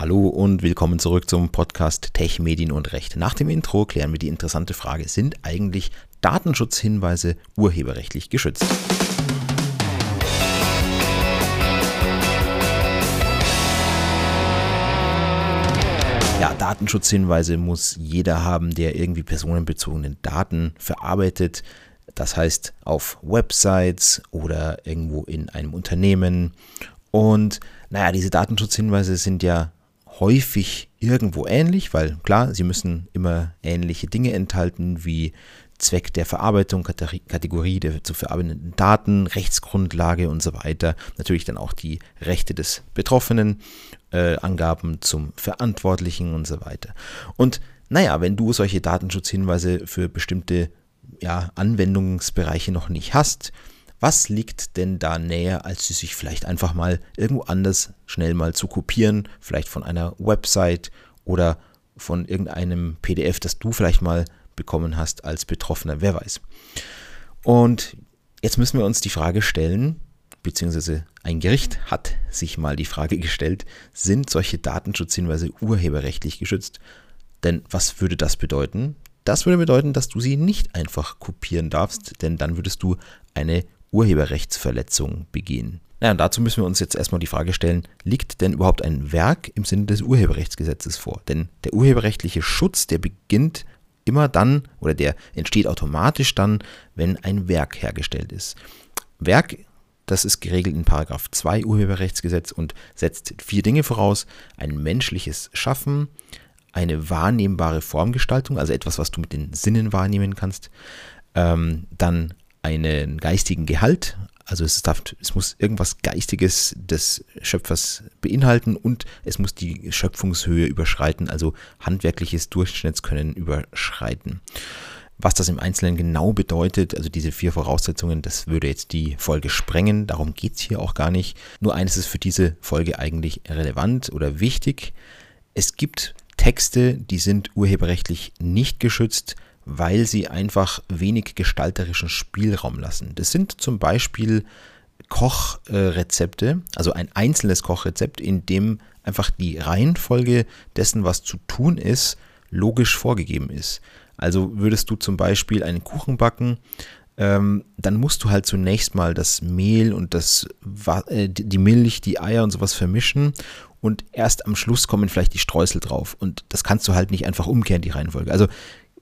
Hallo und willkommen zurück zum Podcast Tech, Medien und Recht. Nach dem Intro klären wir die interessante Frage, sind eigentlich Datenschutzhinweise urheberrechtlich geschützt? Ja, Datenschutzhinweise muss jeder haben, der irgendwie personenbezogene Daten verarbeitet. Das heißt auf Websites oder irgendwo in einem Unternehmen. Und naja, diese Datenschutzhinweise sind ja häufig irgendwo ähnlich, weil klar, sie müssen immer ähnliche Dinge enthalten wie Zweck der Verarbeitung, Kategorie der zu verarbeitenden Daten, Rechtsgrundlage und so weiter. Natürlich dann auch die Rechte des Betroffenen, äh, Angaben zum Verantwortlichen und so weiter. Und naja, wenn du solche Datenschutzhinweise für bestimmte ja, Anwendungsbereiche noch nicht hast, was liegt denn da näher, als sie sich vielleicht einfach mal irgendwo anders schnell mal zu kopieren, vielleicht von einer Website oder von irgendeinem PDF, das du vielleicht mal bekommen hast als Betroffener, wer weiß. Und jetzt müssen wir uns die Frage stellen, beziehungsweise ein Gericht hat sich mal die Frage gestellt, sind solche Datenschutzhinweise urheberrechtlich geschützt? Denn was würde das bedeuten? Das würde bedeuten, dass du sie nicht einfach kopieren darfst, denn dann würdest du eine Urheberrechtsverletzung begehen. Naja, und dazu müssen wir uns jetzt erstmal die Frage stellen, liegt denn überhaupt ein Werk im Sinne des Urheberrechtsgesetzes vor? Denn der urheberrechtliche Schutz, der beginnt immer dann oder der entsteht automatisch dann, wenn ein Werk hergestellt ist. Werk, das ist geregelt in Paragraph 2 Urheberrechtsgesetz und setzt vier Dinge voraus: ein menschliches Schaffen, eine wahrnehmbare Formgestaltung, also etwas, was du mit den Sinnen wahrnehmen kannst, ähm, dann einen geistigen Gehalt, also es, darf, es muss irgendwas Geistiges des Schöpfers beinhalten und es muss die Schöpfungshöhe überschreiten, also handwerkliches Durchschnittskönnen überschreiten. Was das im Einzelnen genau bedeutet, also diese vier Voraussetzungen, das würde jetzt die Folge sprengen. Darum geht es hier auch gar nicht. Nur eines ist für diese Folge eigentlich relevant oder wichtig. Es gibt Texte, die sind urheberrechtlich nicht geschützt weil sie einfach wenig gestalterischen Spielraum lassen. Das sind zum Beispiel Kochrezepte, also ein einzelnes Kochrezept, in dem einfach die Reihenfolge dessen, was zu tun ist, logisch vorgegeben ist. Also würdest du zum Beispiel einen Kuchen backen, ähm, dann musst du halt zunächst mal das Mehl und das, äh, die Milch, die Eier und sowas vermischen und erst am Schluss kommen vielleicht die Streusel drauf. Und das kannst du halt nicht einfach umkehren, die Reihenfolge. Also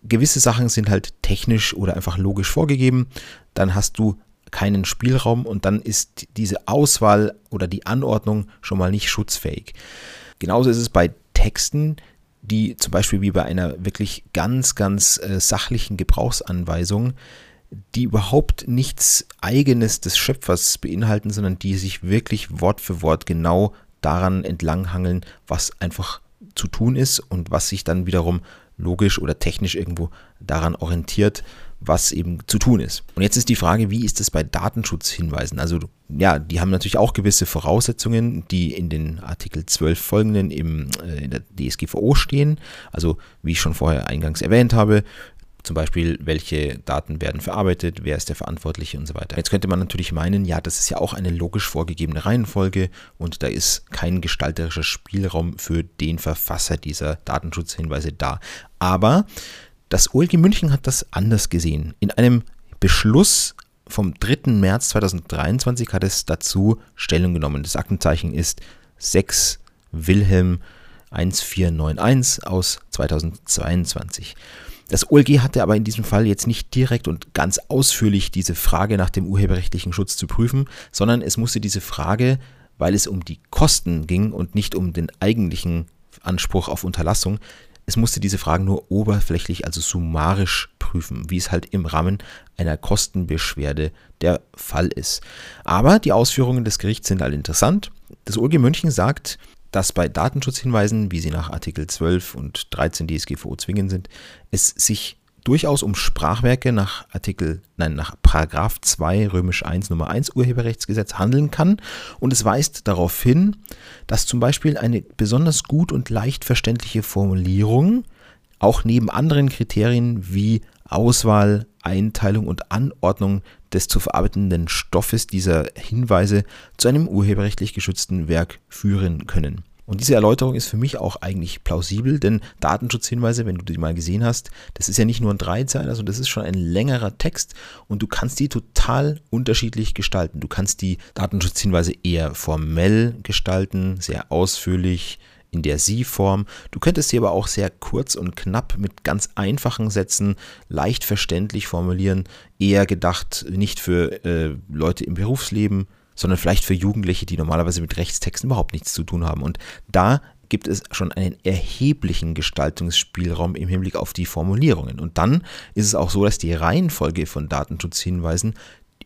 gewisse Sachen sind halt technisch oder einfach logisch vorgegeben. Dann hast du keinen Spielraum und dann ist diese Auswahl oder die Anordnung schon mal nicht schutzfähig. Genauso ist es bei Texten, die zum Beispiel wie bei einer wirklich ganz, ganz äh, sachlichen Gebrauchsanweisung, die überhaupt nichts Eigenes des Schöpfers beinhalten, sondern die sich wirklich Wort für Wort genau daran entlanghangeln, was einfach zu tun ist und was sich dann wiederum logisch oder technisch irgendwo daran orientiert, was eben zu tun ist. Und jetzt ist die Frage, wie ist es bei Datenschutzhinweisen? Also ja, die haben natürlich auch gewisse Voraussetzungen, die in den Artikel 12 folgenden im, äh, in der DSGVO stehen. Also wie ich schon vorher eingangs erwähnt habe, zum Beispiel, welche Daten werden verarbeitet, wer ist der Verantwortliche und so weiter. Jetzt könnte man natürlich meinen, ja, das ist ja auch eine logisch vorgegebene Reihenfolge und da ist kein gestalterischer Spielraum für den Verfasser dieser Datenschutzhinweise da. Aber das OLG München hat das anders gesehen. In einem Beschluss vom 3. März 2023 hat es dazu Stellung genommen. Das Aktenzeichen ist 6 Wilhelm 1491 aus 2022. Das OLG hatte aber in diesem Fall jetzt nicht direkt und ganz ausführlich diese Frage nach dem urheberrechtlichen Schutz zu prüfen, sondern es musste diese Frage, weil es um die Kosten ging und nicht um den eigentlichen Anspruch auf Unterlassung, es musste diese Fragen nur oberflächlich, also summarisch prüfen, wie es halt im Rahmen einer Kostenbeschwerde der Fall ist. Aber die Ausführungen des Gerichts sind halt interessant. Das OLG München sagt, dass bei Datenschutzhinweisen, wie sie nach Artikel 12 und 13 DSGVO zwingend sind, es sich durchaus um Sprachwerke nach Artikel, nein, nach Paragraph 2 römisch 1 Nummer 1 Urheberrechtsgesetz handeln kann. Und es weist darauf hin, dass zum Beispiel eine besonders gut und leicht verständliche Formulierung auch neben anderen Kriterien wie Auswahl, Einteilung und Anordnung des zu verarbeitenden Stoffes dieser Hinweise zu einem urheberrechtlich geschützten Werk führen können. Und diese Erläuterung ist für mich auch eigentlich plausibel, denn Datenschutzhinweise, wenn du die mal gesehen hast, das ist ja nicht nur ein Dreizeiler, sondern das ist schon ein längerer Text und du kannst die total unterschiedlich gestalten. Du kannst die Datenschutzhinweise eher formell gestalten, sehr ausführlich, in der Sie-Form. Du könntest sie aber auch sehr kurz und knapp mit ganz einfachen Sätzen leicht verständlich formulieren, eher gedacht nicht für äh, Leute im Berufsleben, sondern vielleicht für Jugendliche, die normalerweise mit Rechtstexten überhaupt nichts zu tun haben. Und da gibt es schon einen erheblichen Gestaltungsspielraum im Hinblick auf die Formulierungen. Und dann ist es auch so, dass die Reihenfolge von Datenschutzhinweisen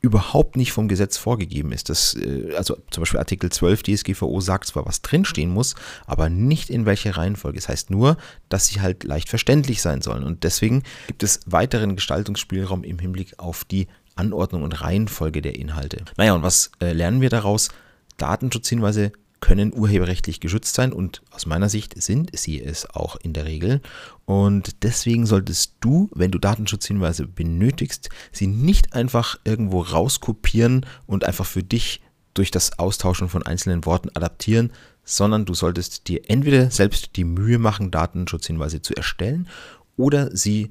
überhaupt nicht vom Gesetz vorgegeben ist. Das, äh, also zum Beispiel Artikel 12 DSGVO sagt zwar, was drinstehen muss, aber nicht in welcher Reihenfolge. Das heißt nur, dass sie halt leicht verständlich sein sollen. Und deswegen gibt es weiteren Gestaltungsspielraum im Hinblick auf die Anordnung und Reihenfolge der Inhalte. Naja, und was äh, lernen wir daraus? Datenschutzhinweise können urheberrechtlich geschützt sein und aus meiner Sicht sind sie es auch in der Regel. Und deswegen solltest du, wenn du Datenschutzhinweise benötigst, sie nicht einfach irgendwo rauskopieren und einfach für dich durch das Austauschen von einzelnen Worten adaptieren, sondern du solltest dir entweder selbst die Mühe machen, Datenschutzhinweise zu erstellen oder sie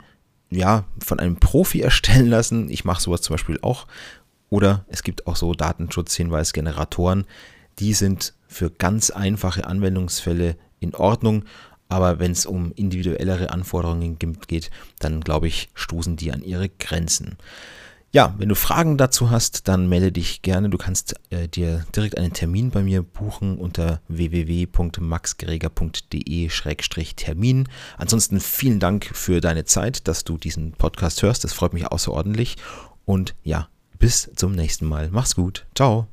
ja, von einem Profi erstellen lassen. Ich mache sowas zum Beispiel auch. Oder es gibt auch so Datenschutzhinweisgeneratoren, die sind für ganz einfache Anwendungsfälle in Ordnung. Aber wenn es um individuellere Anforderungen geht, dann glaube ich, stoßen die an ihre Grenzen. Ja, wenn du Fragen dazu hast, dann melde dich gerne. Du kannst äh, dir direkt einen Termin bei mir buchen unter www.maxgreger.de-termin. Ansonsten vielen Dank für deine Zeit, dass du diesen Podcast hörst. Das freut mich außerordentlich. Und ja, bis zum nächsten Mal. Mach's gut. Ciao.